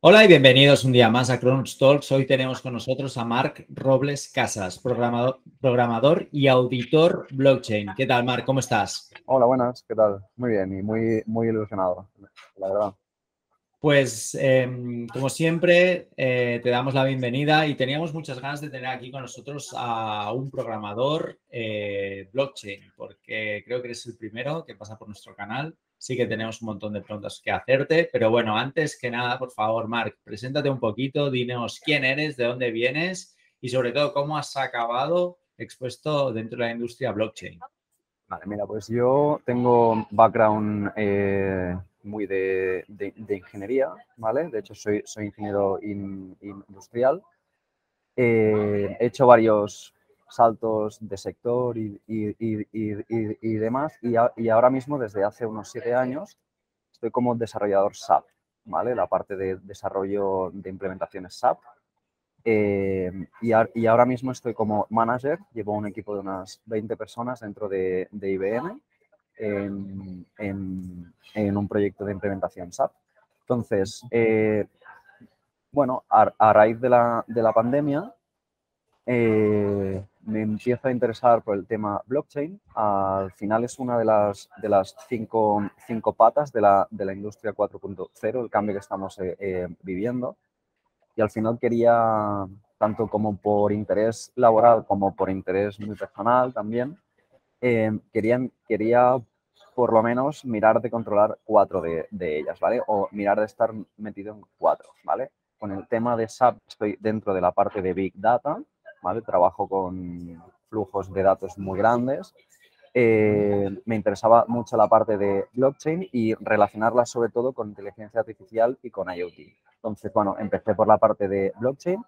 Hola y bienvenidos un día más a Cronos Talks. Hoy tenemos con nosotros a Marc Robles Casas, programador, programador y auditor blockchain. ¿Qué tal, Marc? ¿Cómo estás? Hola, buenas. ¿Qué tal? Muy bien y muy, muy ilusionado, la verdad. Pues, em, como siempre, eh, te damos la bienvenida y teníamos muchas ganas de tener aquí con nosotros a un programador eh, blockchain, porque creo que eres el primero que pasa por nuestro canal sí que tenemos un montón de preguntas que hacerte, pero bueno, antes que nada, por favor, Marc, preséntate un poquito, dinos quién eres, de dónde vienes y sobre todo cómo has acabado expuesto dentro de la industria blockchain. Vale, mira, pues yo tengo background eh, muy de, ingeniería, ¿vale? De hecho, soy, soy ingeniero industrial. Eh, he hecho varios saltos de sector y, demás. Y, ahora mismo, desde hace unos siete años, estoy como desarrollador SAP, ¿vale? La parte de desarrollo de implementaciones SAP. Eh, y, ahora mismo estoy como manager, llevo un equipo de unas 20 personas dentro de, IBM en, un proyecto de implementación SAP. Entonces, eh, bueno, a, raíz de la, de la pandemia, eh, me empiezo a interesar por el tema blockchain. Al final es una de las, de las cinco, cinco patas de la, de la industria 4.0, el cambio que estamos eh, eh, viviendo. Y al final quería, tanto como por interés laboral como por interés muy personal también, quería, quería por lo menos mirar de controlar cuatro de, de, ellas, ¿vale? O mirar de estar metido en cuatro, ¿vale? Con el tema de SAP estoy dentro de la parte de Big Data, Trabajo con flujos de datos muy grandes. Eh, me interesaba mucho la parte de blockchain y relacionarla sobre todo con inteligencia artificial y con IoT. Entonces, bueno, empecé por la parte de blockchain,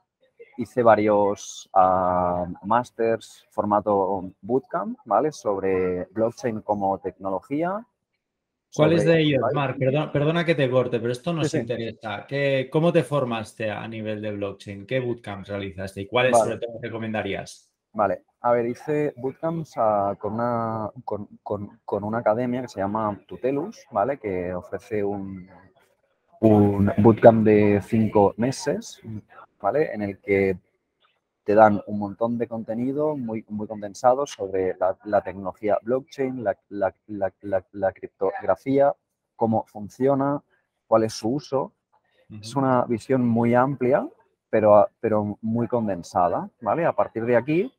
hice varios uh, masters formato bootcamp, ¿vale? Sobre blockchain como tecnología, ¿Cuáles de ellos, Marc? Perdona, que te corte, pero esto nos interesa. ¿Cómo te formaste a nivel de blockchain? ¿Qué bootcamps realizaste y cuáles sobre todo recomendarías? Vale, a ver, hice bootcamps con, una, con, una academia que se llama Tutelus, ¿vale? Que ofrece un, un bootcamp de cinco meses, ¿vale? En el que te dan un montón de contenido muy, muy condensado sobre la, tecnología blockchain, la, criptografía, cómo funciona, cuál es su uso. Es una visión muy amplia, pero, pero muy condensada, ¿vale? A partir de aquí,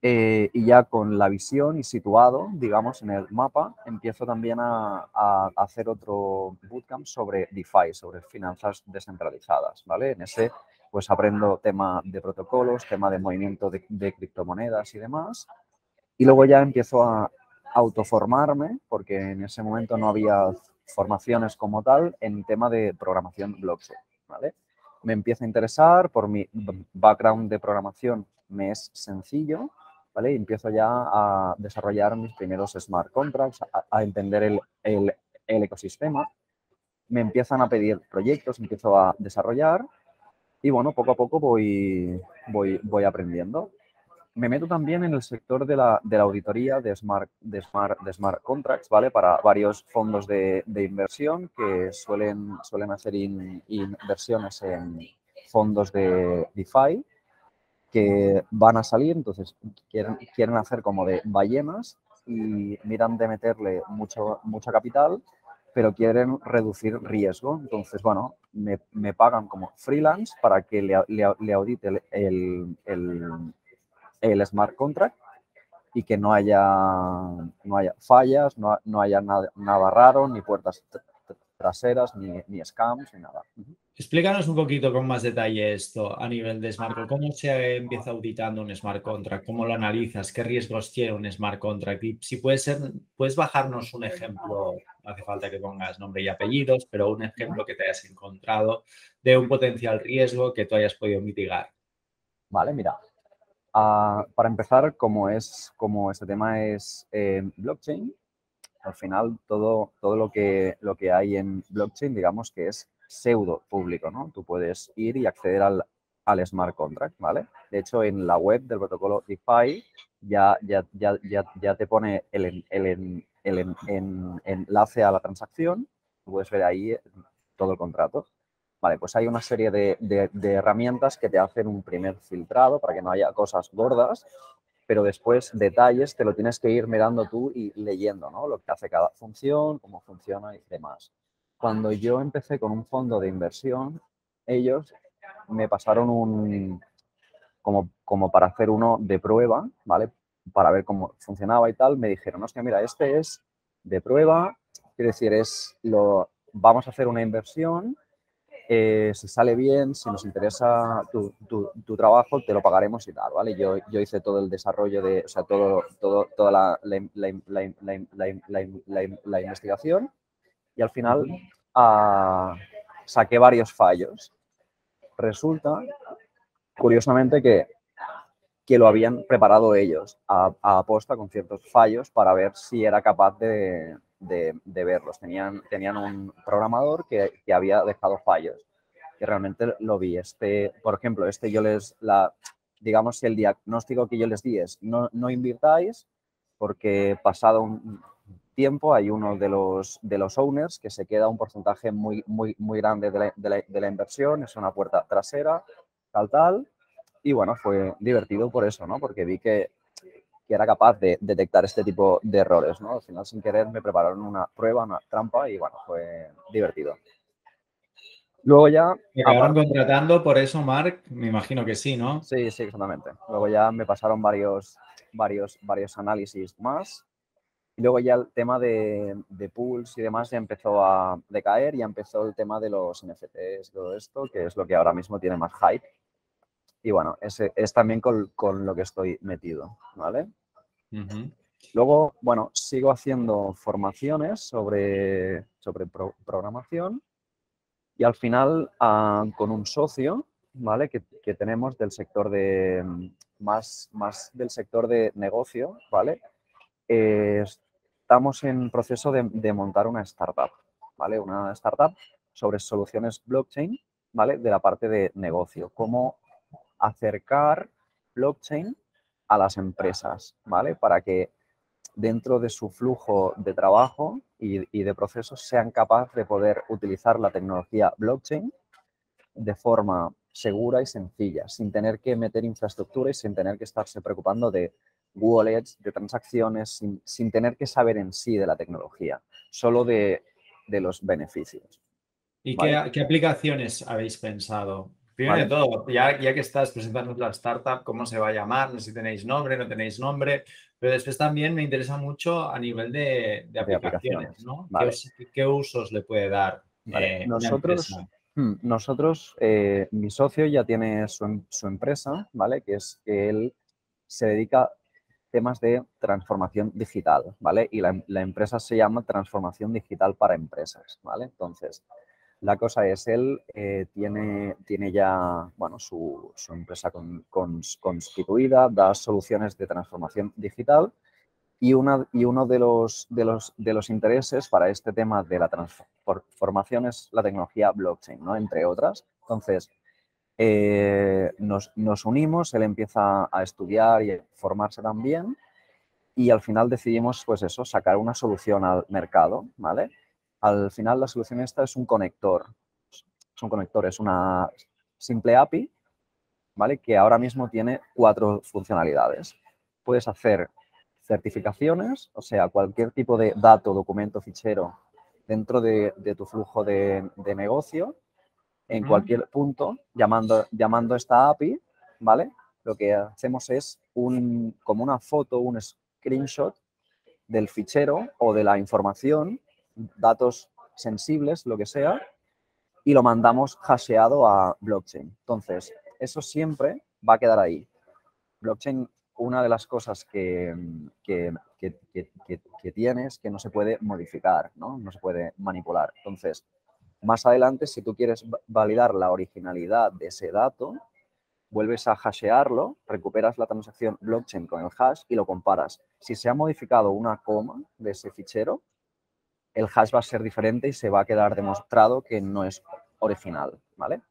eh, y ya con la visión y situado, digamos, en el mapa, empiezo también a, a, hacer otro bootcamp sobre DeFi, sobre finanzas descentralizadas, ¿vale? En ese pues aprendo tema de protocolos, tema de movimiento de, criptomonedas y demás. Y luego ya empiezo a autoformarme, porque en ese momento no había formaciones como tal en tema de programación blockchain. ¿vale? Me empieza a interesar, por mi background de programación me es sencillo, ¿vale? Y empiezo ya a desarrollar mis primeros smart contracts, a, entender el, el, el ecosistema. Me empiezan a pedir proyectos, empiezo a desarrollar y bueno, poco a poco voy, voy, voy aprendiendo. Me meto también en el sector de la, de la auditoría de smart, de, smart, de smart contracts, ¿vale? Para varios fondos de, de inversión que suelen, suelen hacer inversiones en fondos de DeFi que van a salir, entonces quieren, quieren hacer como de ballenas y miran de meterle mucho, mucha capital pero quieren reducir riesgo. Entonces, bueno, me, me pagan como freelance para que le, le, audite el, el, el, smart contract y que no haya, no haya fallas, no, no haya nada, nada, raro, ni puertas traseras, ni, ni scams, ni nada. Explícanos un poquito con más detalle esto a nivel de smart contract. ¿Cómo se empieza auditando un smart contract? ¿Cómo lo analizas? ¿Qué riesgos tiene un smart contract? Y si puede ser, puedes bajarnos un ejemplo, no hace falta que pongas nombre y apellidos, pero un ejemplo que te hayas encontrado de un potencial riesgo que tú hayas podido mitigar. Vale, mira. Ah, para empezar, como, es, como este tema es eh, blockchain, al final todo, todo lo, que, lo que hay en blockchain, digamos que es pseudo público, ¿no? Tú puedes ir y acceder al, al smart contract, ¿vale? De hecho, en la web del protocolo DeFi ya, ya, ya, ya, ya te pone el, el, el, enlace a la transacción. puedes ver ahí todo el contrato. Vale, pues hay una serie de, de herramientas que te hacen un primer filtrado para que no haya cosas gordas pero después detalles te lo tienes que ir mirando tú y leyendo, ¿no? Lo que hace cada función, cómo funciona y demás. Cuando yo empecé con un fondo de inversión, ellos me pasaron un, como, como para hacer uno de prueba, ¿vale? Para ver cómo funcionaba y tal, me dijeron, no, es que mira, este es de prueba, quiere decir, es lo, vamos a hacer una inversión eh, si sale bien, si nos interesa tu, tu, trabajo, te lo pagaremos y tal, ¿vale? Yo, yo hice todo el desarrollo de, o sea, todo, todo, toda la, la, investigación y al final uh, saqué varios fallos. Resulta, curiosamente, que, que lo habían preparado ellos a, a aposta con ciertos fallos para ver si era capaz de, de, verlos. Tenían, tenían un programador que, que, había dejado fallos, que realmente lo vi. Este, por ejemplo, este yo les, la, digamos, el diagnóstico que yo les di es no, no invirtáis porque pasado un tiempo hay uno de los, de los owners que se queda un porcentaje muy, muy, muy grande de la, de la, de la inversión, es una puerta trasera, tal, tal. Y bueno, fue divertido por eso, ¿no? Porque vi que que era capaz de detectar este tipo de errores. ¿no? Al final, sin querer, me prepararon una prueba, una trampa y bueno, fue divertido. Luego ya... ¿Me acabaron contratando por eso, Mark? Me imagino que sí, ¿no? Sí, sí, exactamente. Luego ya me pasaron varios, varios, varios análisis más. Y luego ya el tema de, de pools y demás ya empezó a decaer, ya empezó el tema de los NFTs y todo esto, que es lo que ahora mismo tiene más hype. Y bueno, ese es también con, con lo que estoy metido, ¿vale? Luego, bueno, sigo haciendo formaciones sobre, sobre programación y al final ah, con un socio, ¿vale? Que, que, tenemos del sector de, más, más del sector de negocio, ¿vale? Eh, estamos en proceso de, de, montar una startup, ¿vale? Una startup sobre soluciones blockchain, ¿vale? De la parte de negocio, cómo acercar blockchain a las empresas, ¿vale? Para que dentro de su flujo de trabajo y, de procesos sean capaces de poder utilizar la tecnología blockchain de forma segura y sencilla, sin tener que meter infraestructura y sin tener que estarse preocupando de wallets, de transacciones, sin, tener que saber en sí de la tecnología, solo de, los beneficios. ¿Y qué, qué, aplicaciones habéis pensado? Primero de todo, ya, ya que estás presentando la startup, ¿cómo se va a llamar? No sé si tenéis nombre, no tenéis nombre, pero después también me interesa mucho a nivel de, aplicaciones, ¿no? ¿Qué, usos le puede dar? Eh, nosotros, hmm, nosotros eh, mi socio ya tiene su, su, empresa, ¿vale? Que es que él se dedica a temas de transformación digital, ¿vale? Y la, la empresa se llama Transformación Digital para Empresas, ¿vale? Entonces, la cosa es, él eh, tiene, tiene ya bueno, su, empresa con, constituida, da soluciones de transformación digital y, una, y uno de los, de, los, de los intereses para este tema de la transformación es la tecnología blockchain, ¿no? entre otras. Entonces, eh, nos, nos, unimos, él empieza a estudiar y a formarse también y al final decidimos, pues eso, sacar una solución al mercado, ¿vale? Al final la solución esta es un conector. Es un conector, es una simple API, ¿vale? Que ahora mismo tiene cuatro funcionalidades. Puedes hacer certificaciones, o sea, cualquier tipo de dato, documento, fichero dentro de, tu flujo de, negocio, en cualquier punto, llamando, llamando esta API, ¿vale? Lo que hacemos es un, como una foto, un screenshot del fichero o de la información datos sensibles, lo que sea, y lo mandamos hasheado a blockchain. Entonces, eso siempre va a quedar ahí. Blockchain, una de las cosas que, que, que, tiene es que no se puede modificar, ¿no? no se puede manipular. Entonces, más adelante, si tú quieres validar la originalidad de ese dato, vuelves a hashearlo, recuperas la transacción blockchain con el hash y lo comparas. Si se ha modificado una coma de ese fichero, el hash va a ser diferente y se va a quedar demostrado que no es original, ¿vale?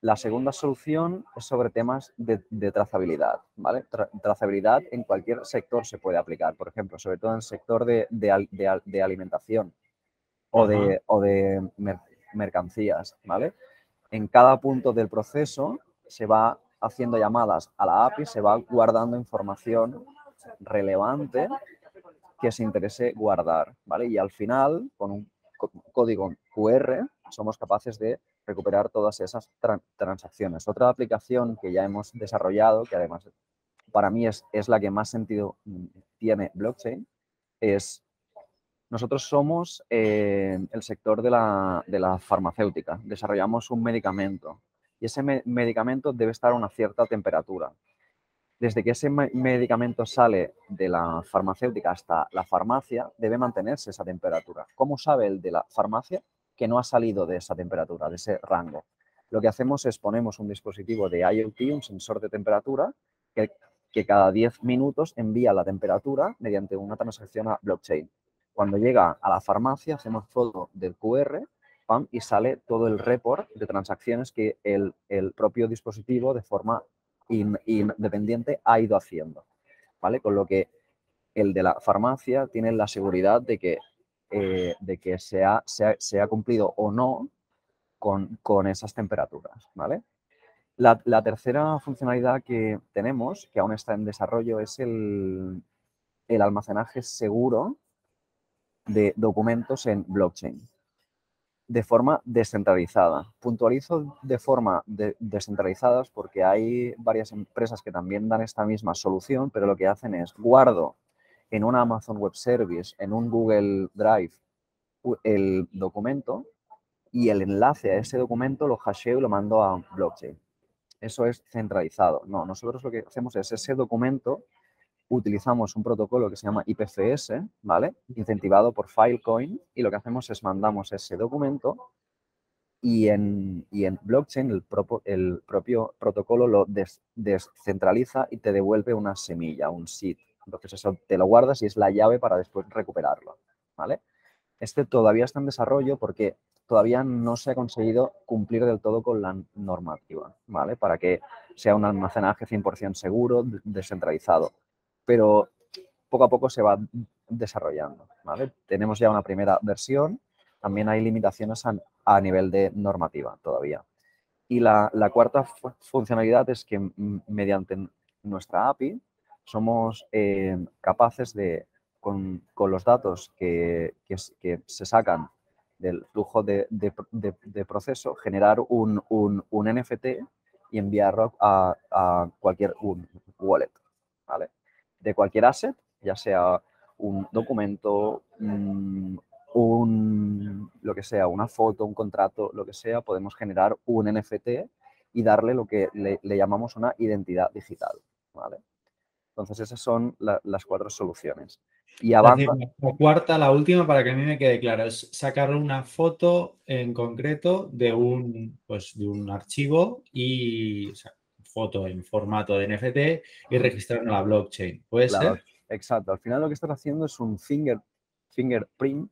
La segunda solución es sobre temas de, trazabilidad, ¿vale? trazabilidad en cualquier sector se puede aplicar, por ejemplo, sobre todo en el sector de, de, alimentación o de, o de mercancías, ¿vale? en cada punto del proceso se va haciendo llamadas a la API, se va guardando información relevante que se interese guardar, ¿vale? Y al final, con un código QR, somos capaces de recuperar todas esas transacciones. Otra aplicación que ya hemos desarrollado, que además para mí es, es la que más sentido mm, tiene blockchain, es nosotros somos eh, el sector de la, de la, farmacéutica. Desarrollamos un medicamento y ese medicamento debe estar a una cierta temperatura. Desde que ese medicamento sale de la farmacéutica hasta la farmacia, debe mantenerse esa temperatura. ¿Cómo sabe el de la farmacia que no ha salido de esa temperatura, de ese rango? Lo que hacemos es ponemos un dispositivo de IoT, un sensor de temperatura, que, cada 10 minutos envía la temperatura mediante una transacción a blockchain. Cuando llega a la farmacia, hacemos foto del QR y sale todo el report de transacciones que el, propio dispositivo de forma independiente ha ido haciendo. ¿vale? Con lo que el de la farmacia tiene la seguridad de que, eh, de que se, ha, se, ha, cumplido o no con, con esas temperaturas. ¿vale? La, la, tercera funcionalidad que tenemos, que aún está en desarrollo, es el, el almacenaje seguro de documentos en blockchain de forma descentralizada. Puntualizo de forma de, descentralizadas porque hay varias empresas que también dan esta misma solución, pero lo que hacen es guardo en un Amazon Web Service, en un Google Drive, el documento y el enlace a ese documento lo hasheo y lo mando a blockchain. Eso es centralizado. No, nosotros lo que hacemos es ese documento utilizamos un protocolo que se llama IPFS, ¿vale? Incentivado por Filecoin y lo que hacemos es mandamos ese documento y en, en blockchain el, el, propio protocolo lo descentraliza y te devuelve una semilla, un seed. Entonces eso te lo guardas y es la llave para después recuperarlo, ¿vale? Este todavía está en desarrollo porque todavía no se ha conseguido cumplir del todo con la normativa, ¿vale? Para que sea un almacenaje 100% seguro, descentralizado pero poco a poco se va desarrollando. Tenemos ya una primera versión, también hay limitaciones a, nivel de normativa todavía. Y la, cuarta funcionalidad es que mediante nuestra API somos eh, capaces de, con, los datos que, se sacan del flujo de, proceso, generar un, NFT y enviarlo a, cualquier wallet. ¿vale? De cualquier asset, ya sea un documento, un, lo que sea, una foto, un contrato, lo que sea, podemos generar un NFT y darle lo que le, llamamos una identidad digital. ¿vale? Entonces, esas son las cuatro soluciones. Y avanza. La cuarta, la última, para que a mí me quede claro, es sacar una foto en concreto de un, pues, de un archivo y foto en formato de NFT y registrarlo en la blockchain. ¿Puede ser? Exacto. Al final lo que estás haciendo es un finger, fingerprint,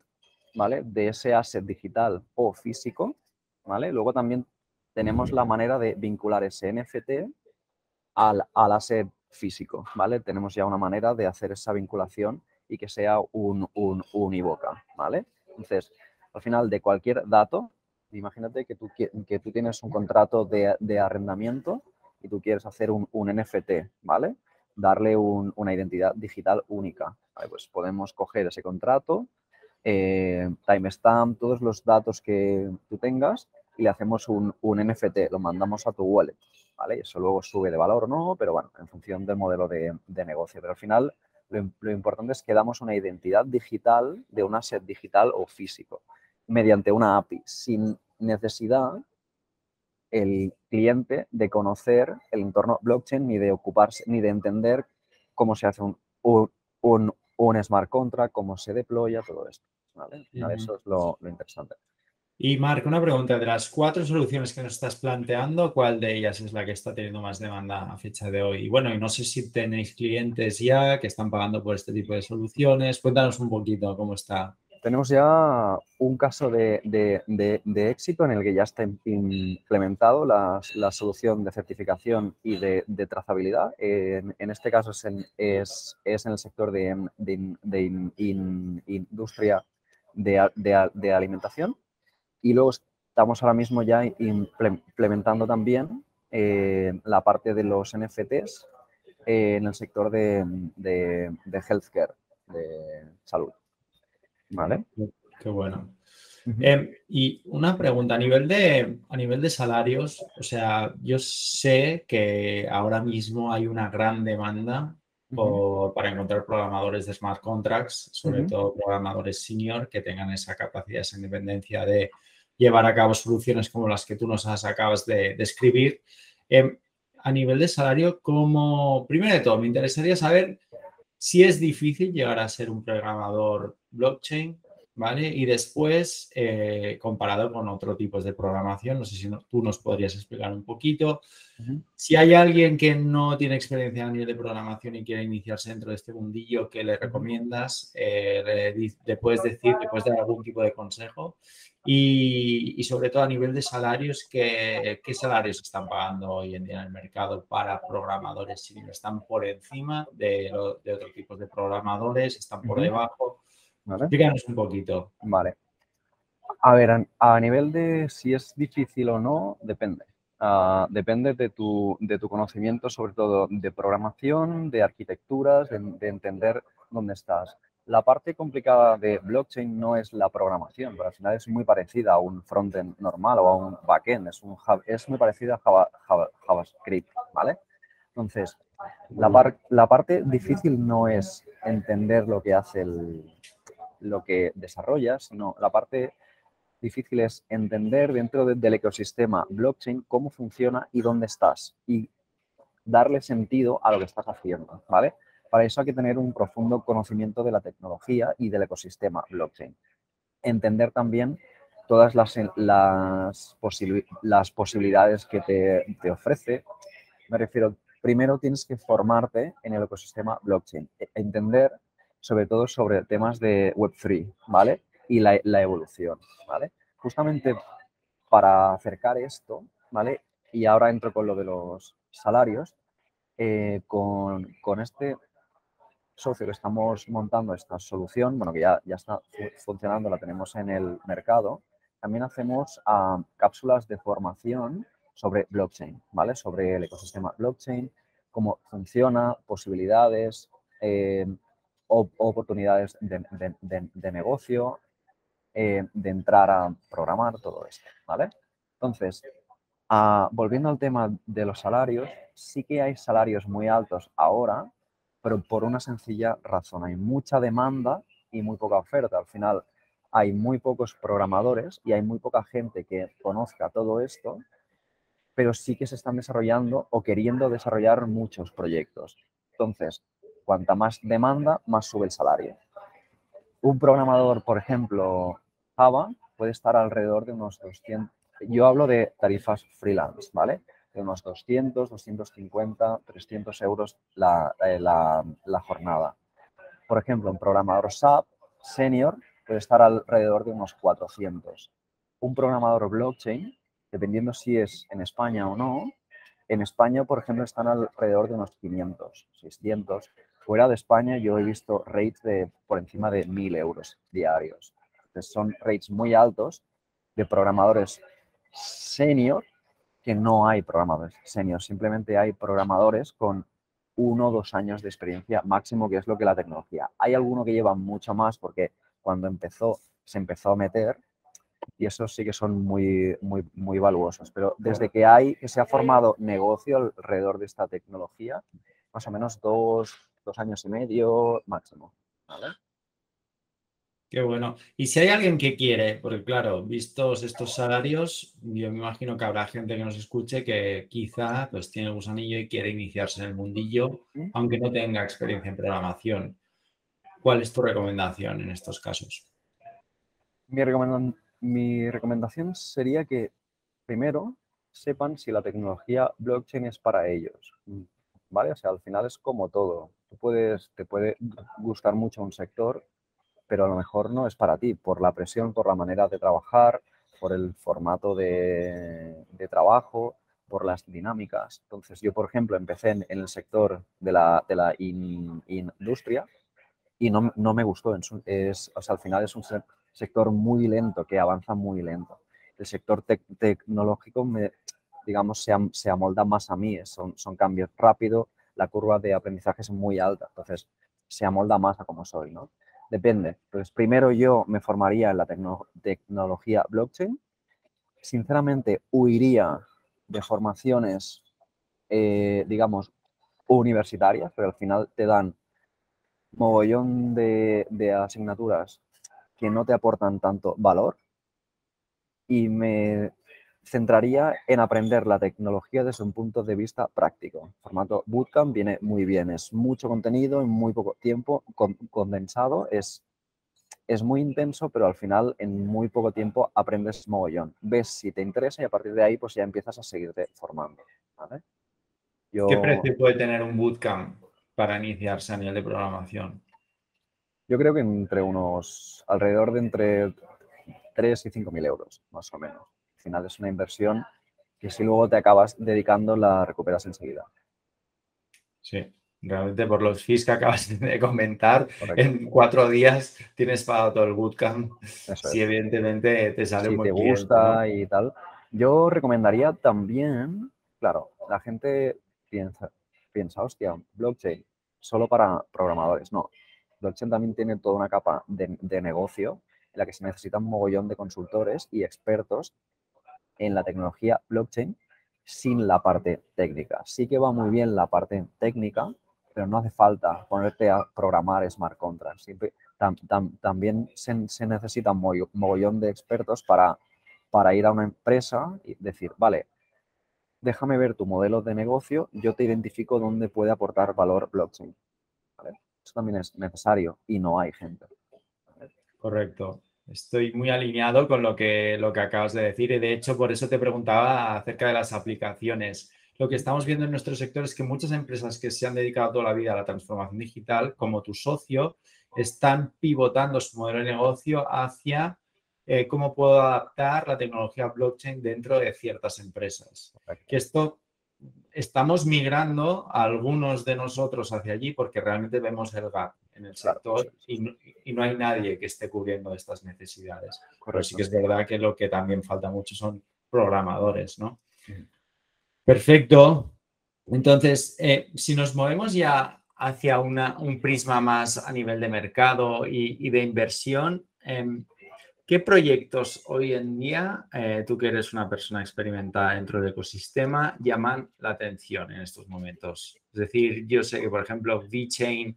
¿vale? De ese asset digital o físico, ¿vale? Luego también tenemos la manera de vincular ese NFT al, al asset físico, ¿vale? Tenemos ya una manera de hacer esa vinculación y que sea un, un univoca, ¿vale? Entonces, al final de cualquier dato, imagínate que tú, que tú tienes un contrato de, de arrendamiento y tú quieres hacer un, NFT, ¿vale? Darle una identidad digital única. Pues podemos coger ese contrato, eh, timestamp, todos los datos que tú tengas y le hacemos un, NFT, lo mandamos a tu wallet, ¿vale? Eso luego sube de valor o no, pero bueno, en función del modelo de, negocio. Pero al final lo, lo, importante es que damos una identidad digital de un asset digital o físico mediante una API sin necesidad el cliente de conocer el entorno blockchain ni de ocuparse ni de entender cómo se hace un, un, un, smart contract, cómo se deploya, todo esto. ¿vale? Eso es lo, interesante. Y Marc, una pregunta. De las cuatro soluciones que nos estás planteando, ¿cuál de ellas es la que está teniendo más demanda a fecha de hoy? Y bueno, y no sé si tenéis clientes ya que están pagando por este tipo de soluciones. Cuéntanos un poquito cómo está tenemos ya un caso de, éxito en el que ya está implementado la, solución de certificación y de, trazabilidad. En, este caso es en, el sector de, industria de, alimentación. Y luego estamos ahora mismo ya implementando también eh, la parte de los NFTs eh, en el sector de, healthcare, de salud. ¿Vale? Qué bueno. Em, y una pregunta, a nivel, de, a nivel de salarios, o sea, yo sé que ahora mismo hay una gran demanda para encontrar programadores de smart contracts, sobre todo programadores senior que tengan esa capacidad, esa independencia de llevar a cabo soluciones como las que tú nos acabas de describir. Em, a nivel de salario, como, primero de todo, me interesaría saber si es difícil llegar a ser un programador blockchain ¿vale? Y después, eh, comparado con otros tipos de programación, no sé si tú nos podrías explicar un poquito. Si hay alguien que no tiene experiencia a nivel de programación y quiere iniciarse dentro de este mundillo, ¿qué le recomiendas? Eh, le, puedes decir, le puedes dar algún tipo de consejo. Y, sobre todo a nivel de salarios, ¿qué, ¿qué, salarios están pagando hoy en día en el mercado para programadores? Si están por encima de, de otros tipos de programadores, están por debajo. ¿Vale? un poquito. Vale. A ver, a, nivel de si es difícil o no, depende. Ah, depende de tu, de tu, conocimiento, sobre todo de programación, de arquitecturas, de, entender dónde estás. La parte complicada de blockchain no es la programación, pero al final es muy parecida a un frontend normal o a un backend. Es, un, es muy parecida a JavaScript, ¿vale? Entonces, la, la parte difícil no es entender lo que hace el, lo que desarrollas, sino la parte difícil es entender dentro del ecosistema blockchain cómo funciona y dónde estás y darle sentido a lo que estás haciendo, ¿vale? Para eso hay que tener un profundo conocimiento de la tecnología y del ecosistema blockchain. Entender también todas las, las posibilidades que te, ofrece. Me refiero, primero tienes que formarte en el ecosistema blockchain, e, entender sobre todo sobre temas de Web3, ¿vale? Y la, evolución, ¿vale? Justamente para acercar esto, ¿vale? Y ahora entro con lo de los salarios, eh, con, este socio que estamos montando esta solución, bueno, que ya, ya está funcionando, la tenemos en el mercado, también hacemos ah, cápsulas de formación sobre blockchain, ¿vale? Sobre el ecosistema blockchain, cómo funciona, posibilidades, eh, oportunidades de, negocio, eh, de entrar a programar, todo esto, ¿vale? Entonces, ah, volviendo al tema de los salarios, sí que hay salarios muy altos ahora, pero por una sencilla razón. Hay mucha demanda y muy poca oferta. Al final, hay muy pocos programadores y hay muy poca gente que conozca todo esto, pero sí que se están desarrollando o queriendo desarrollar muchos proyectos. Entonces, Cuanta más demanda, más sube el salario. Un programador, por ejemplo, Java, puede estar alrededor de unos 200. Yo hablo de tarifas freelance, ¿vale? De unos 200, 250, 300 euros eh, la, la, jornada. Por ejemplo, un programador SAP senior puede estar alrededor de unos 400. Un programador blockchain, dependiendo si es en España o no, en España, por ejemplo, están alrededor de unos 500, 600. Fuera de España yo he visto rates de por encima de 1.000 euros diarios. Entonces son rates muy altos de programadores senior, que no hay programadores senior, simplemente hay programadores con uno o dos años de experiencia máximo, que es lo que la tecnología. Hay alguno que lleva mucho más porque cuando empezó, se empezó a meter y esos sí que son muy, muy, muy valuosos. Pero desde que hay, que se ha formado negocio alrededor de esta tecnología, más o menos dos, dos años y medio máximo. ¿vale? Qué bueno. Y si hay alguien que quiere, porque claro, vistos estos salarios, yo me imagino que habrá gente que nos escuche que quizá pues tiene el gusanillo y quiere iniciarse en el mundillo, aunque no tenga experiencia en programación. ¿Cuál es tu recomendación en estos casos? Mi, mi recomendación sería que primero sepan si la tecnología blockchain es para ellos. ¿Vale? O sea, al final es como todo puedes, te puede gustar mucho un sector, pero a lo mejor no es para ti, por la presión, por la manera de trabajar, por el formato de, trabajo, por las dinámicas. Entonces, yo, por ejemplo, empecé en, el sector de la, de la industria y no, no, me gustó. Es, o sea, al final es un sector muy lento, que avanza muy lento. el sector tecnológico, me, digamos, se, se, amolda más a mí. Son, son cambios rápidos, la curva de aprendizaje es muy alta, entonces se amolda más a como soy, ¿no? Depende. Pues primero yo me formaría en la tecnología blockchain. Sinceramente, huiría de formaciones, eh, digamos, universitarias, pero al final te dan mogollón de, de asignaturas que no te aportan tanto valor y me centraría en aprender la tecnología desde un punto de vista práctico. El formato Bootcamp viene muy bien, es mucho contenido en muy poco tiempo, condensado, es, es muy intenso, pero al final en muy poco tiempo aprendes mogollón. Ves si te interesa y a partir de ahí pues ya empiezas a seguirte formando. ¿Qué precio puede tener un Bootcamp para iniciarse a nivel de programación? Yo creo que entre unos, alrededor de entre 3 y 5 mil euros, más o menos. Al final es una inversión que si luego te acabas dedicando la recuperas enseguida. Sí, realmente por los fees que acabas de comentar, en cuatro días tienes pagado todo el bootcamp. si evidentemente te sale si te gusta y tal. Yo recomendaría también, claro, la gente piensa, piensa, hostia, blockchain solo para programadores. No, blockchain también tiene toda una capa de, de negocio en la que se necesita un mogollón de consultores y expertos en la tecnología blockchain sin la parte técnica. Sí que va muy bien la parte técnica, pero no hace falta ponerte a programar smart contracts. Siempre, también se, se, necesita un mogollón de expertos para, para ir a una empresa y decir, vale, déjame ver tu modelo de negocio, yo te identifico dónde puede aportar valor blockchain. Eso también es necesario y no hay gente. Correcto. Estoy muy alineado con lo que, lo que acabas de decir y de hecho por eso te preguntaba acerca de las aplicaciones. Lo que estamos viendo en nuestro sector es que muchas empresas que se han dedicado toda la vida a la transformación digital, como tu socio, están pivotando su modelo de negocio hacia eh, cómo puedo adaptar la tecnología blockchain dentro de ciertas empresas. Que esto estamos migrando a algunos de nosotros hacia allí porque realmente vemos el gap en el sector y, no, hay nadie que esté cubriendo estas necesidades. Pero sí que es verdad que lo que también falta mucho son programadores, ¿no? Perfecto. Entonces, eh, si nos movemos ya hacia una, un prisma más a nivel de mercado y, de inversión, em, ¿Qué proyectos hoy en día, eh, tú que eres una persona experimentada dentro del ecosistema, llaman la atención en estos momentos? Es decir, yo sé que, por ejemplo, VeChain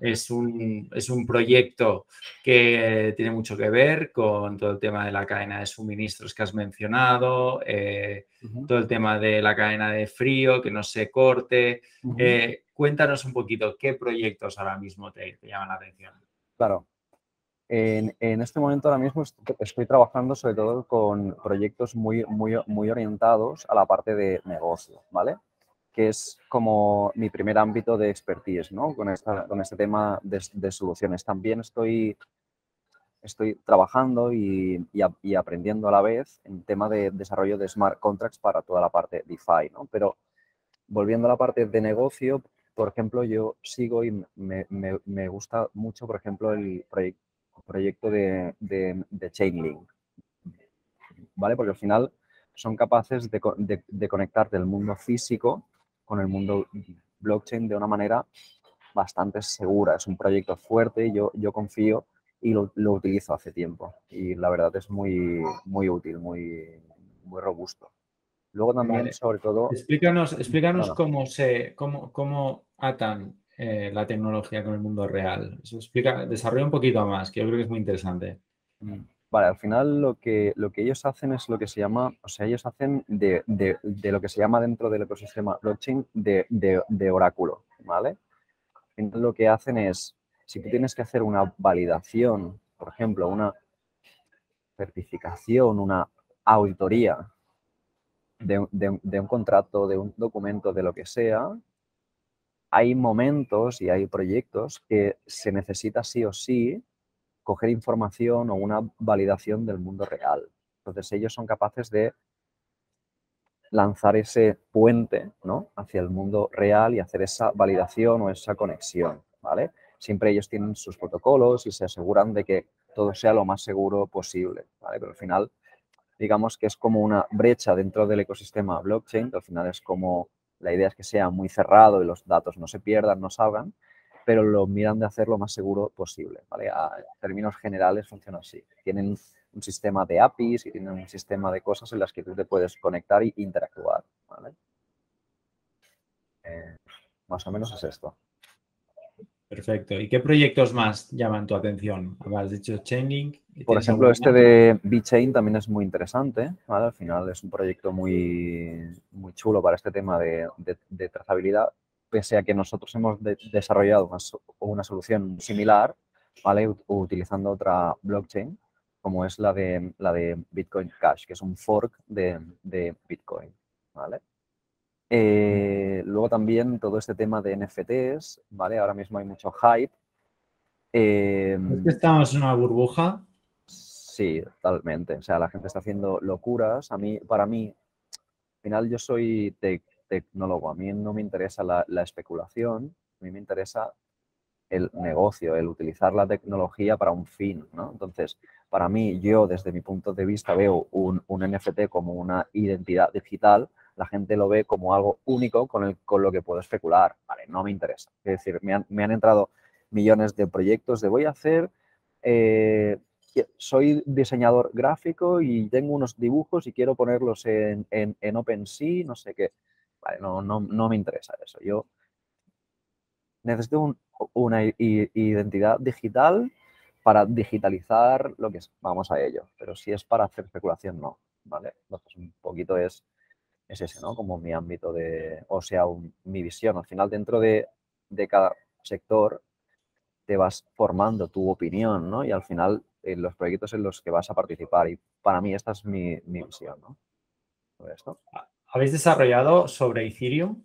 es un, es un proyecto que tiene mucho que ver con todo el tema de la cadena de suministros que has mencionado, eh, todo el tema de la cadena de frío, que no se corte. Eh, cuéntanos un poquito qué proyectos ahora mismo te, te llaman la atención. Claro, en, este momento ahora mismo estoy trabajando sobre todo con proyectos muy, muy, muy orientados a la parte de negocio, ¿vale? Que es como mi primer ámbito de expertise, ¿no? Con, esta, con este tema de, soluciones. También estoy, estoy trabajando y, y, aprendiendo a la vez en tema de desarrollo de smart contracts para toda la parte DeFi, ¿no? Pero volviendo a la parte de negocio, por ejemplo, yo sigo y me, me, me gusta mucho, por ejemplo, el proyecto proyecto de, de, Chainlink, ¿vale? Porque al final son capaces de, de, conectar del mundo físico con el mundo blockchain de una manera bastante segura. Es un proyecto fuerte, yo, yo confío y lo, lo, utilizo hace tiempo. Y la verdad es muy, muy útil, muy, muy robusto. Luego también, sobre todo... Explícanos, explícanos cómo, se, cómo, cómo atan eh, la tecnología con el mundo real? Eso explica, desarrolla un poquito más, que yo creo que es muy interesante. Mm. Vale, al final lo que, lo que ellos hacen es lo que se llama, o sea, ellos hacen de, de, de lo que se llama dentro del ecosistema blockchain de, de, oráculo, ¿vale? Entonces lo que hacen es, si tú tienes que hacer una validación, por ejemplo, una certificación, una auditoría de, de un contrato, de un documento, de lo que sea, hay momentos y hay proyectos que se necesita sí o sí coger información o una validación del mundo real. Entonces ellos son capaces de lanzar ese puente ¿no? hacia el mundo real y hacer esa validación o esa conexión. ¿vale? Siempre ellos tienen sus protocolos y se aseguran de que todo sea lo más seguro posible. ¿vale? Pero al final digamos que es como una brecha dentro del ecosistema blockchain, que al final es como la idea es que sea muy cerrado y los datos no se pierdan, no salgan, pero lo miran de hacer lo más seguro posible. ¿vale? A términos generales funciona así. Tienen un sistema de APIs y tienen un sistema de cosas en las que tú te puedes conectar e interactuar. ¿vale? Eh, más o menos es esto. Perfecto. ¿Y qué proyectos más llaman tu atención? Has dicho Chainlink. Por ejemplo, este de VeChain también es muy interesante. Al final es un proyecto muy, muy chulo para este tema de, trazabilidad, pese a que nosotros hemos desarrollado una, solución similar, ¿vale? utilizando otra blockchain, como es la de, la de Bitcoin Cash, que es un fork de, de Bitcoin. ¿vale? Eh, luego también todo este tema de NFTs, ¿vale? Ahora mismo hay mucho hype. Eh, ¿Es que estamos en una burbuja? Sí, totalmente. O sea, la gente está haciendo locuras. A mí, para mí, al final yo soy tecnólogo. A mí no me interesa la, especulación. A mí me interesa el negocio, el utilizar la tecnología para un fin, ¿no? Entonces, para mí, yo desde mi punto de vista veo un, un NFT como una identidad digital la gente lo ve como algo único con, el, con lo que puedo especular. Vale, no me interesa. Es decir, me han, entrado millones de proyectos de voy a hacer, eh, soy diseñador gráfico y tengo unos dibujos y quiero ponerlos en, en, OpenSea, no sé qué. No, no, no me interesa eso. Yo necesito una identidad digital para digitalizar lo que es. Vamos a ello. Pero si es para hacer especulación, no. ¿Vale? Entonces, un poquito es es ese, ¿no? Como mi ámbito de, o sea, mi visión. Al final, dentro de, cada sector, te vas formando tu opinión, ¿no? Y al final, en los proyectos en los que vas a participar. Y para mí, esta es mi, visión, ¿no? esto. ¿Habéis desarrollado sobre Ethereum?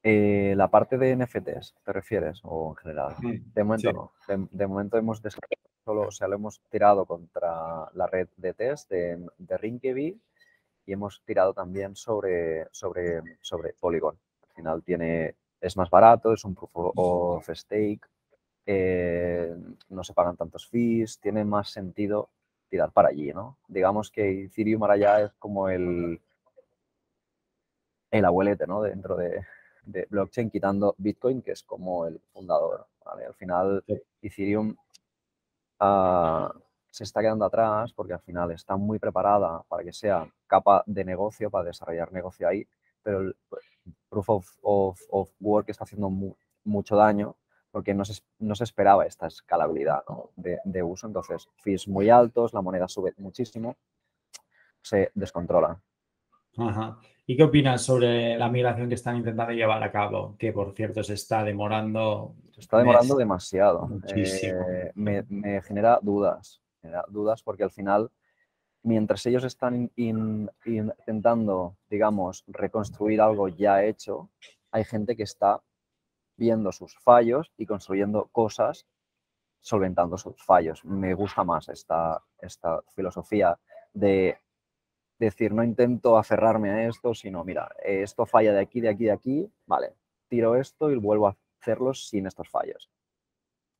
Eh, la parte de NFTs, ¿te refieres? ¿O en general? De momento no. De, momento hemos desarrollado solo, o sea, lo hemos tirado contra la red de test de, de y hemos tirado también sobre, sobre, sobre Polygon. Al final tiene, es más barato, es un proof of stake, eh, no se pagan tantos fees, tiene más sentido tirar para allí, ¿no? Digamos que Ethereum ahora ya es como el, el abuelete, ¿no? Dentro de, blockchain, quitando Bitcoin, que es como el fundador, Al final, Ethereum uh, se está quedando atrás porque al final está muy preparada para que sea capa de negocio, para desarrollar negocio ahí, pero el proof of, of, work está haciendo mucho daño porque no se, no se esperaba esta escalabilidad de, de, uso. Entonces, fees muy altos, la moneda sube muchísimo, se descontrola. ¿Y qué opinas sobre la migración que están intentando llevar a cabo? Que, por cierto, se está demorando. Se está demorando demasiado. Eh, me, me genera dudas dudas porque al final, mientras ellos están intentando, digamos, reconstruir algo ya hecho, hay gente que está viendo sus fallos y construyendo cosas solventando sus fallos. Me gusta más esta, esta filosofía de decir, no intento aferrarme a esto, sino, mira, esto falla de aquí, de aquí, de aquí, vale, tiro esto y vuelvo a hacerlo sin estos fallos.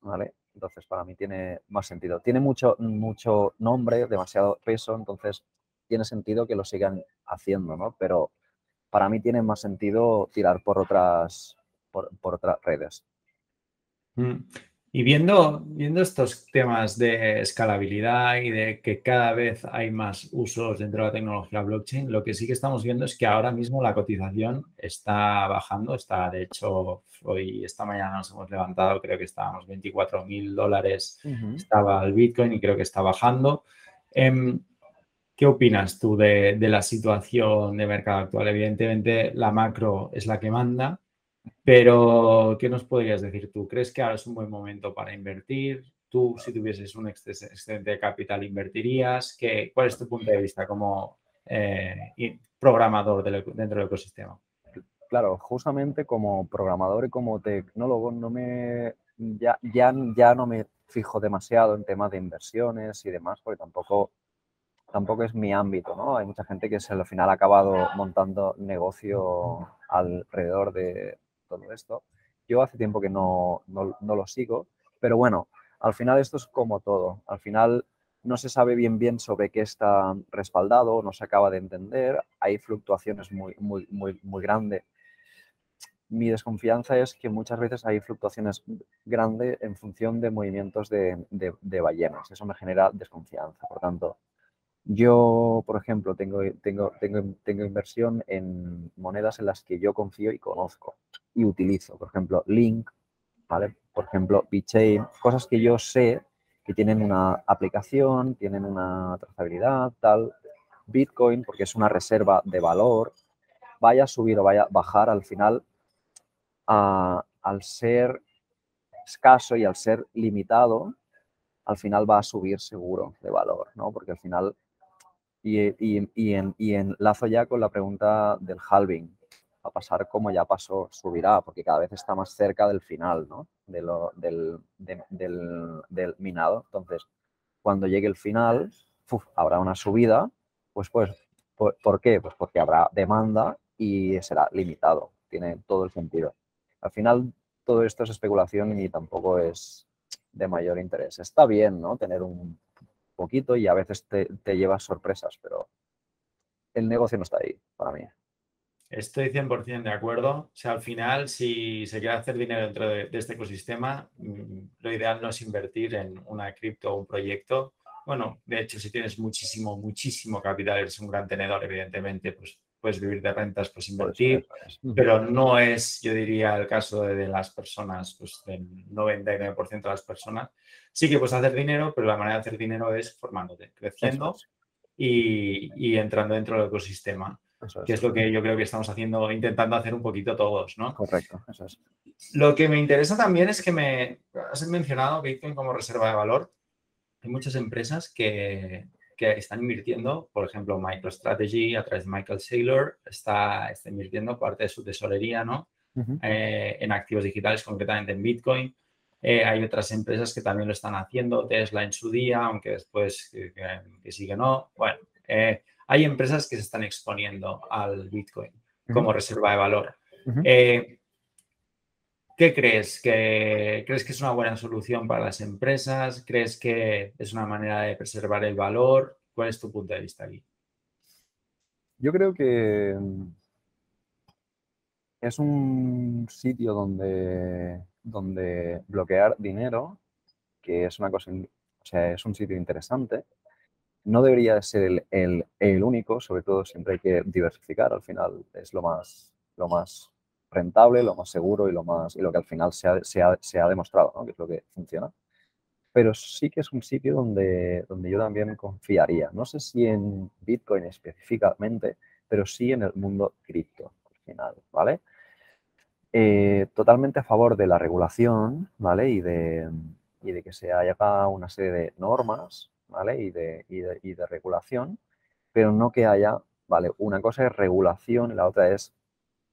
¿Vale? Entonces, para mí tiene más sentido. Tiene mucho, mucho nombre, demasiado peso, entonces tiene sentido que lo sigan haciendo, ¿no? Pero para mí tiene más sentido tirar por otras, por, otras redes. Y viendo, viendo estos temas de escalabilidad y de que cada vez hay más usos dentro de la tecnología blockchain, lo que sí que estamos viendo es que ahora mismo la cotización está bajando. Está, de hecho, hoy, esta mañana nos hemos levantado, creo que estábamos 24 mil dólares, estaba el Bitcoin y creo que está bajando. Em, ¿Qué opinas tú de, de la situación de mercado actual? Evidentemente, la macro es la que manda pero, ¿qué nos podrías decir tú? ¿Crees que ahora es un buen momento para invertir? Tú, si tuvieses un excedente de capital, ¿invertirías? ¿Qué, ¿Cuál es tu punto de vista como eh, programador dentro del ecosistema? Claro, justamente como programador y como tecnólogo no me, ya, ya, ya no me fijo demasiado en temas de inversiones y demás, porque tampoco, tampoco es mi ámbito, ¿no? Hay mucha gente que se, al final ha acabado montando negocio alrededor de, todo esto. Yo hace tiempo que no, no, lo sigo, pero bueno, al final esto es como todo. Al final no se sabe bien bien sobre qué está respaldado, no se acaba de entender, hay fluctuaciones muy, muy, muy, muy grandes. Mi desconfianza es que muchas veces hay fluctuaciones grandes en función de movimientos de, de, ballenas. Eso me genera desconfianza. Por tanto, yo, por ejemplo, tengo, tengo, tengo, tengo inversión en monedas en las que yo confío y conozco y utilizo. Por ejemplo, Link, ¿vale? Por ejemplo, BitChain, cosas que yo sé que tienen una aplicación, tienen una trazabilidad, tal. Bitcoin, porque es una reserva de valor, vaya a subir o vaya a bajar, al final, al ser escaso y al ser limitado, al final va a subir seguro de valor, ¿no? Porque al final, y, y, y, en, y enlazo ya con la pregunta del halving, a pasar como ya pasó, subirá, porque cada vez está más cerca del final, ¿no? De lo, del, del, minado. Entonces, cuando llegue el final, habrá una subida, pues, pues, ¿por, qué? Pues porque habrá demanda y será limitado. Tiene todo el sentido. Al final, todo esto es especulación y tampoco es de mayor interés. Está bien, ¿no? Tener un poquito y a veces te, llevas sorpresas, pero el negocio no está ahí para mí. Estoy 100% de acuerdo. O sea, al final, si se quiere hacer dinero dentro de, este ecosistema, mm, lo ideal no es invertir en una cripto o un proyecto. Bueno, de hecho, si tienes muchísimo, muchísimo capital, eres un gran tenedor, evidentemente, pues puedes vivir de rentas, pues invertir, pero no es, yo diría, el caso de, las personas, pues del 99% de las personas. Sí que puedes hacer dinero, pero la manera de hacer dinero es formándote, creciendo y, y entrando dentro del ecosistema que es lo que yo creo que estamos haciendo, intentando hacer un poquito todos, ¿no? Correcto, eso es. Lo que me interesa también es que me has mencionado Bitcoin como reserva de valor. Hay muchas empresas que, que están invirtiendo, por ejemplo, MicroStrategy a través de Michael Saylor está, está invirtiendo parte de su tesorería, ¿no? Eh, en activos digitales, concretamente en Bitcoin. Eh, hay otras empresas que también lo están haciendo, Tesla en su día, aunque después que, que, que sí que no. Bueno, eh, hay empresas que se están exponiendo al Bitcoin como reserva de valor. Eh, ¿Qué crees? ¿Que, ¿Crees que es una buena solución para las empresas? ¿Crees que es una manera de preservar el valor? ¿Cuál es tu punto de vista aquí? Yo creo que es un sitio donde, donde bloquear dinero, que es una cosa, o sea, es un sitio interesante, no debería ser el, único, sobre todo siempre hay que diversificar, al final es lo más, lo más rentable, lo más seguro y lo, más, y lo que al final se ha, se ha, demostrado, que es lo que funciona. Pero sí que es un sitio donde, donde yo también confiaría. No sé si en Bitcoin específicamente, pero sí en el mundo cripto al final, ¿vale? Eh, totalmente a favor de la regulación, ¿vale? Y de, y de que se haya una serie de normas ¿vale? Y de, y de, y de regulación, pero no que haya, ¿vale? Una cosa es regulación y la otra es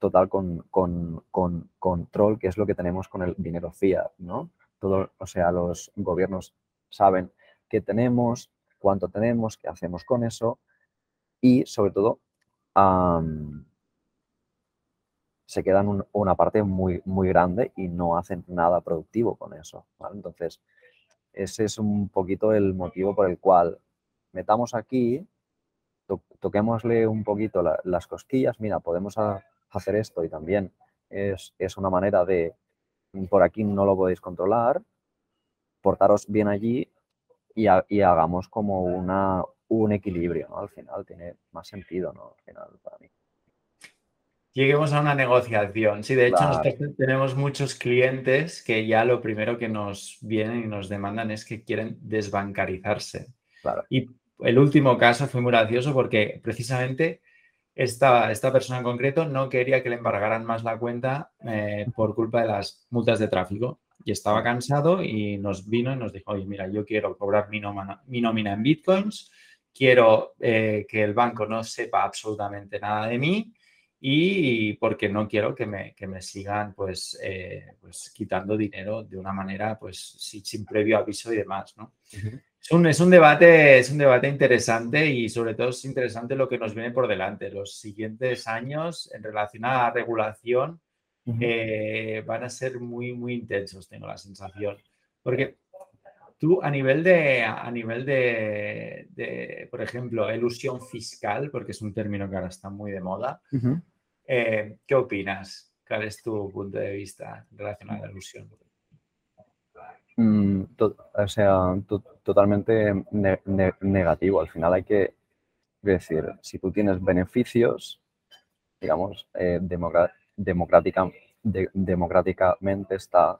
total con, con, con, control, que es lo que tenemos con el dinero fiat, ¿no? Todo, o sea, los gobiernos saben qué tenemos, cuánto tenemos, qué hacemos con eso y sobre todo se quedan una parte muy, muy grande y no hacen nada productivo con eso. Entonces, ese es un poquito el motivo por el cual metamos aquí, toquémosle un poquito las cosquillas, mira, podemos hacer esto y también es, una manera de, por aquí no lo podéis controlar, portaros bien allí y, hagamos como una, un equilibrio, ¿no? Al final tiene más sentido, ¿no? Al final para mí lleguemos a una negociación. Sí, de hecho, nosotros tenemos muchos clientes que ya lo primero que nos vienen y nos demandan es que quieren desbancarizarse. Y el último caso fue muy gracioso porque precisamente esta, esta persona en concreto no quería que le embargaran más la cuenta eh, por culpa de las multas de tráfico. Y estaba cansado y nos vino y nos dijo, oye, mira, yo quiero cobrar mi nómina, mi nómina en bitcoins, quiero eh, que el banco no sepa absolutamente nada de mí y porque no quiero que me, que me sigan pues, eh, pues quitando dinero de una manera pues sin, previo aviso y demás, ¿no? Es, un, es, un, debate, es un debate interesante y sobre todo es interesante lo que nos viene por delante. Los siguientes años en relación a la regulación eh, van a ser muy, muy intensos, tengo la sensación. Porque tú a nivel de, a nivel de, por ejemplo, elusión fiscal, porque es un término que ahora está muy de moda, eh, ¿qué opinas? ¿Cuál es tu punto de vista relacionado a la elusión? Mm, o sea, totalmente negativo. Al final hay que decir, si tú tienes beneficios, digamos, eh, democrática, democráticamente está,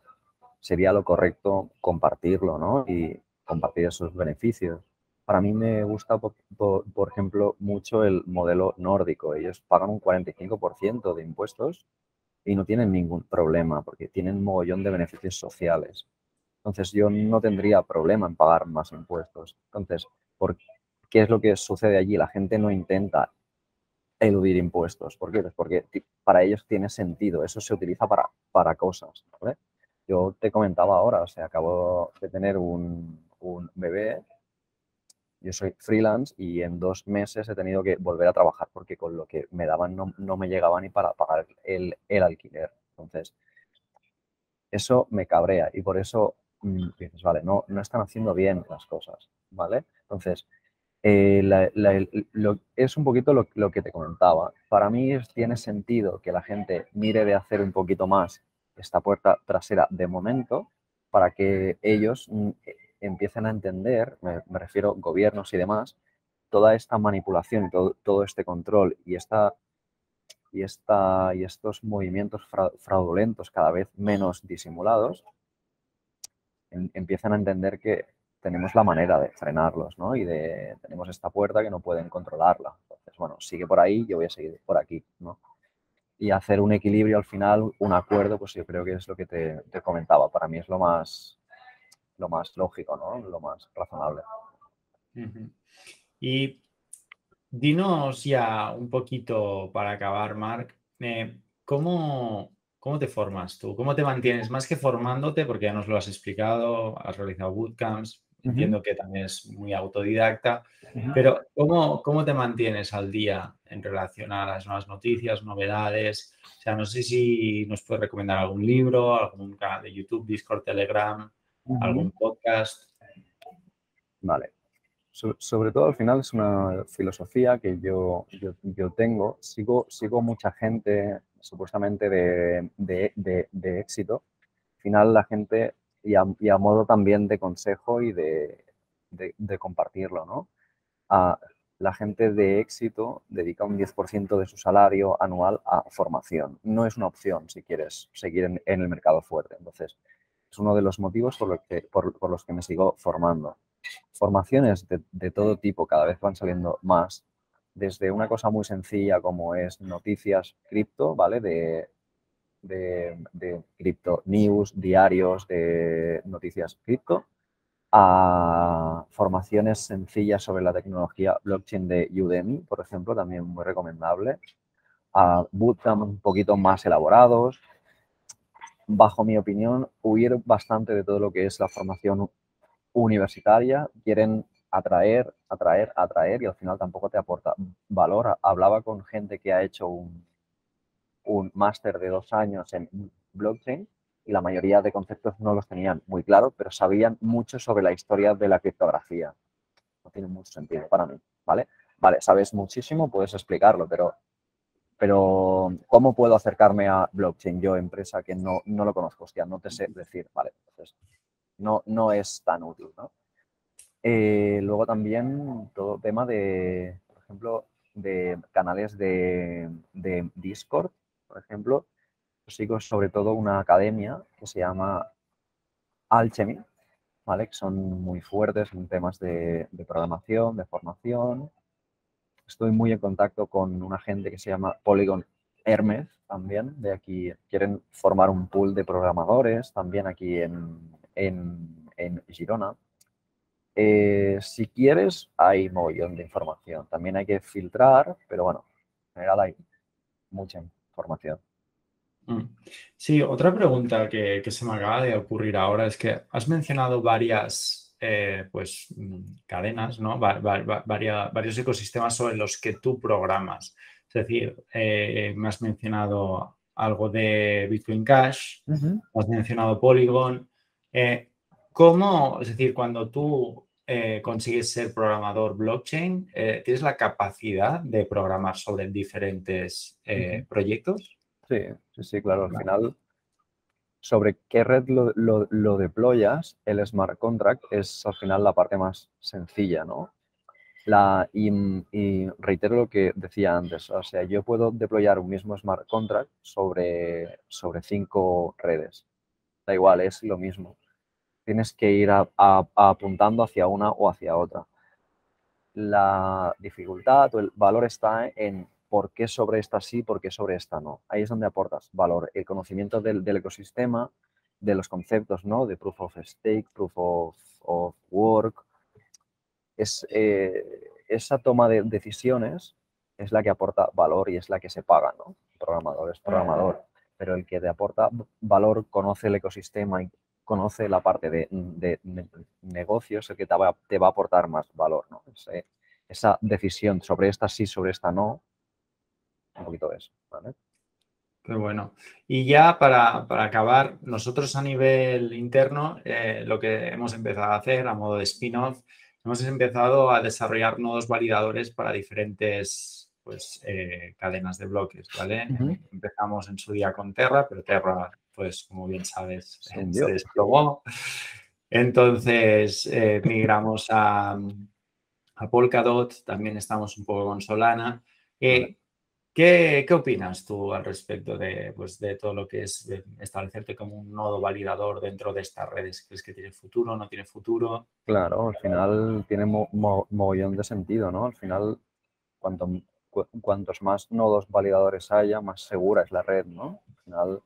sería lo correcto compartirlo, ¿no? Y compartir esos beneficios. Para mí me gusta, por, por ejemplo, mucho el modelo nórdico. Ellos pagan un 45% de impuestos y no tienen ningún problema porque tienen un mogollón de beneficios sociales. Entonces yo no tendría problema en pagar más impuestos. Entonces, ¿por ¿qué es lo que sucede allí? La gente no intenta eludir impuestos. ¿Por qué? Pues porque para ellos tiene sentido. Eso se utiliza para, para cosas. Yo te comentaba ahora, o sea, acabo de tener un, un bebé yo soy freelance y en dos meses he tenido que volver a trabajar porque con lo que me daban no, no me llegaba ni para pagar el, el, alquiler. Entonces, eso me cabrea y por eso dices, vale, no, no están haciendo bien las cosas, ¿vale? Entonces, eh, es un poquito lo, que te comentaba. Para mí tiene sentido que la gente mire de hacer un poquito más esta puerta trasera de momento para que ellos mm, empiecen a entender, me, refiero gobiernos y demás, toda esta manipulación, todo, todo este control y, esta, y, esta, y estos movimientos fraudulentos cada vez menos disimulados, empiezan a entender que tenemos la manera de frenarlos, ¿no? Y de, tenemos esta puerta que no pueden controlarla. Entonces, bueno, sigue por ahí, yo voy a seguir por aquí, ¿no? Y hacer un equilibrio al final, un acuerdo, pues yo creo que es lo que te, te comentaba. Para mí es lo más, lo más lógico, ¿no? Lo más razonable. Y dinos ya un poquito para acabar, Marc, eh, ¿cómo, ¿cómo te formas tú? ¿Cómo te mantienes? Más que formándote, porque ya nos lo has explicado, has realizado bootcamps, entiendo que también es muy autodidacta, pero ¿cómo, ¿cómo te mantienes al día en relación a las nuevas noticias, novedades? O sea, no sé si nos puedes recomendar algún libro, algún canal de YouTube, Discord, Telegram, algún podcast. Vale. sobre todo al final es una filosofía que yo, yo, tengo. Sigo, sigo mucha gente supuestamente de, de, éxito. Al final la gente, y a, modo también de consejo y de, compartirlo, ¿no? A, la gente de éxito dedica un 10% de su salario anual a formación. No es una opción si quieres seguir en, el mercado fuerte. Entonces, es uno de los motivos por, que, por, los que me sigo formando. Formaciones de, todo tipo, cada vez van saliendo más, desde una cosa muy sencilla como es noticias cripto, ¿vale? De, de, cripto news, diarios de noticias cripto, a formaciones sencillas sobre la tecnología blockchain de Udemy, por ejemplo, también muy recomendable, a bootcamp un poquito más elaborados, bajo mi opinión, huir bastante de todo lo que es la formación universitaria. Quieren atraer, atraer, atraer y al final tampoco te aporta valor. Hablaba con gente que ha hecho un, un máster de dos años en blockchain y la mayoría de conceptos no los tenían muy claros, pero sabían mucho sobre la historia de la criptografía. No tiene mucho sentido para mí, ¿vale? Vale, sabes muchísimo, puedes explicarlo, pero pero ¿cómo puedo acercarme a blockchain yo, empresa que no, no lo conozco? Hostia, no te sé decir, vale, entonces no, no es tan útil, ¿no? Eh, luego también todo tema de, por ejemplo, de canales de, de Discord, por ejemplo, sigo sobre todo una academia que se llama Alchemy, ¿vale? Que son muy fuertes en temas de, de programación, de formación, Estoy muy en contacto con una gente que se llama Polygon Hermes también, de aquí. Quieren formar un pool de programadores también aquí en, en, Girona. Eh, si quieres, hay mogollón de información. También hay que filtrar, pero bueno, en general hay mucha información. Mm. Sí, otra pregunta que, que, se me acaba de ocurrir ahora es que has mencionado varias eh, pues, mm, cadenas, ¿no? varios ecosistemas sobre los que tú programas. Es decir, eh, me has mencionado algo de Bitcoin Cash, has mencionado Polygon. Eh, ¿cómo, es decir, cuando tú eh, consigues ser programador blockchain, eh, ¿tienes la capacidad de programar sobre diferentes eh, proyectos? Sí, sí, sí, claro. Al final, sobre qué red lo, lo, deployas, el smart contract es al final la parte más sencilla, ¿no? La, y, y, reitero lo que decía antes, o sea, yo puedo deployar un mismo smart contract sobre, sobre cinco redes. Da igual, es lo mismo. Tienes que ir apuntando hacia una o hacia otra. La dificultad o el valor está en por qué sobre esta sí, por qué sobre esta no. Ahí es donde aportas valor, el conocimiento del, ecosistema, de los conceptos, ¿no? De proof of stake, proof of, work. Es, eh, esa toma de decisiones es la que aporta valor y es la que se paga, ¿no? El programador es programador, pero el que te aporta valor conoce el ecosistema y conoce la parte de, negocios, el que te va, te va, a aportar más valor, ¿no? esa decisión sobre esta sí, sobre esta no, un poquito eso, ¿vale? Qué bueno. Y ya para, acabar, nosotros a nivel interno, eh, lo que hemos empezado a hacer a modo de spin-off, hemos empezado a desarrollar nodos validadores para diferentes pues, eh, cadenas de bloques, ¿vale? Empezamos en su día con Terra, pero Terra, pues como bien sabes, se desplomó. Entonces eh, migramos a, a Polkadot, también estamos un poco con Solana. ¿Qué, opinas tú al respecto de, pues, de todo lo que es establecerte como un nodo validador dentro de estas redes? ¿Crees que tiene futuro, no tiene futuro? Claro, al final tiene mo mogollón de sentido, ¿no? Al final, cuanto, cuantos más nodos validadores haya, más segura es la red, ¿no? Al final,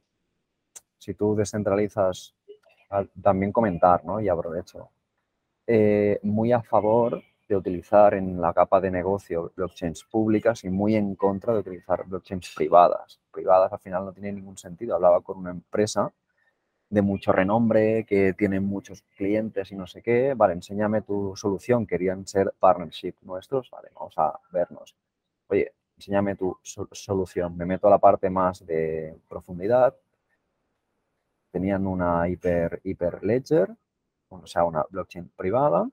si tú descentralizas, también comentar, ¿no? Y aprovecho. Eh, muy a favor de utilizar en la capa de negocio blockchains públicas y muy en contra de utilizar blockchains privadas. Privadas al final no tiene ningún sentido. Hablaba con una empresa de mucho renombre, que tiene muchos clientes y no sé qué. Vale, enséñame tu solución. Querían ser partnership nuestros. Vale, vamos a vernos. Oye, enséñame tu solución. Me meto a la parte más de profundidad. Tenían una hiper, hiper ledger, o sea, una blockchain privada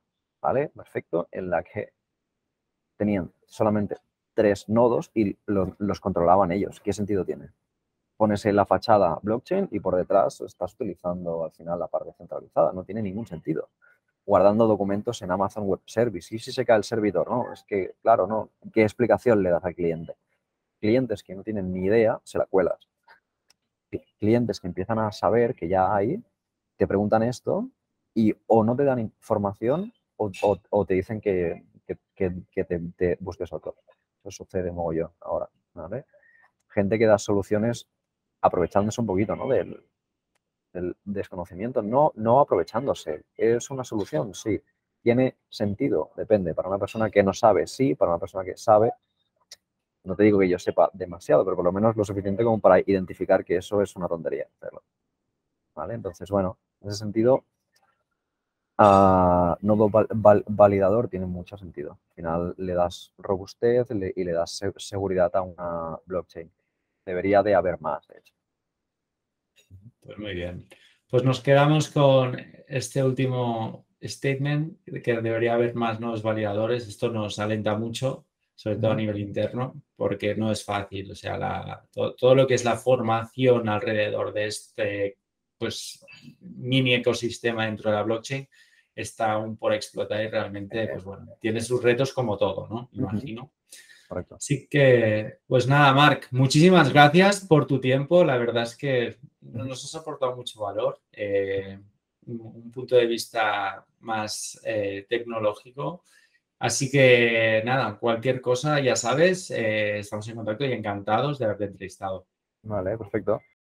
¿vale? Perfecto, en la que tenían solamente tres nodos y los, controlaban ellos. ¿Qué sentido tiene? Pones en la fachada blockchain y por detrás estás utilizando al final la parte centralizada. No tiene ningún sentido. Guardando documentos en Amazon Web Service. ¿Y si se cae el servidor? No, es que, claro, no. ¿Qué explicación le das al cliente? Clientes que no tienen ni idea, se la cuelas. Clientes que empiezan a saber que ya hay, te preguntan esto y o no te dan información o, te dicen que, te, busques otro. Eso sucede mogollón ahora, ¿vale? Gente que da soluciones aprovechándose un poquito, ¿no? Del, desconocimiento, no, no aprovechándose. ¿Es una solución? Sí. ¿Tiene sentido? Depende. Para una persona que no sabe, sí. Para una persona que sabe, no te digo que yo sepa demasiado, pero por lo menos lo suficiente como para identificar que eso es una tontería hacerlo. ¿Vale? Entonces, bueno, en ese sentido, nodo validador tiene mucho sentido. Al final le das robustez y le das seguridad a una blockchain. Debería de haber más, de hecho. Pues muy bien. Pues nos quedamos con este último statement, que debería haber más nodos validadores. Esto nos alenta mucho, sobre todo a nivel interno, porque no es fácil. O sea, todo, lo que es la formación alrededor de este pues, mini ecosistema dentro de la blockchain está aún por explotar y realmente, pues bueno, tiene sus retos como todo, ¿no? Imagino. Correcto. Así que, pues nada, Marc, muchísimas gracias por tu tiempo. La verdad es que nos has aportado mucho valor. Eh, un punto de vista más eh, tecnológico. Así que nada, cualquier cosa, ya sabes, eh, estamos en contacto y encantados de haberte entrevistado. Vale, perfecto.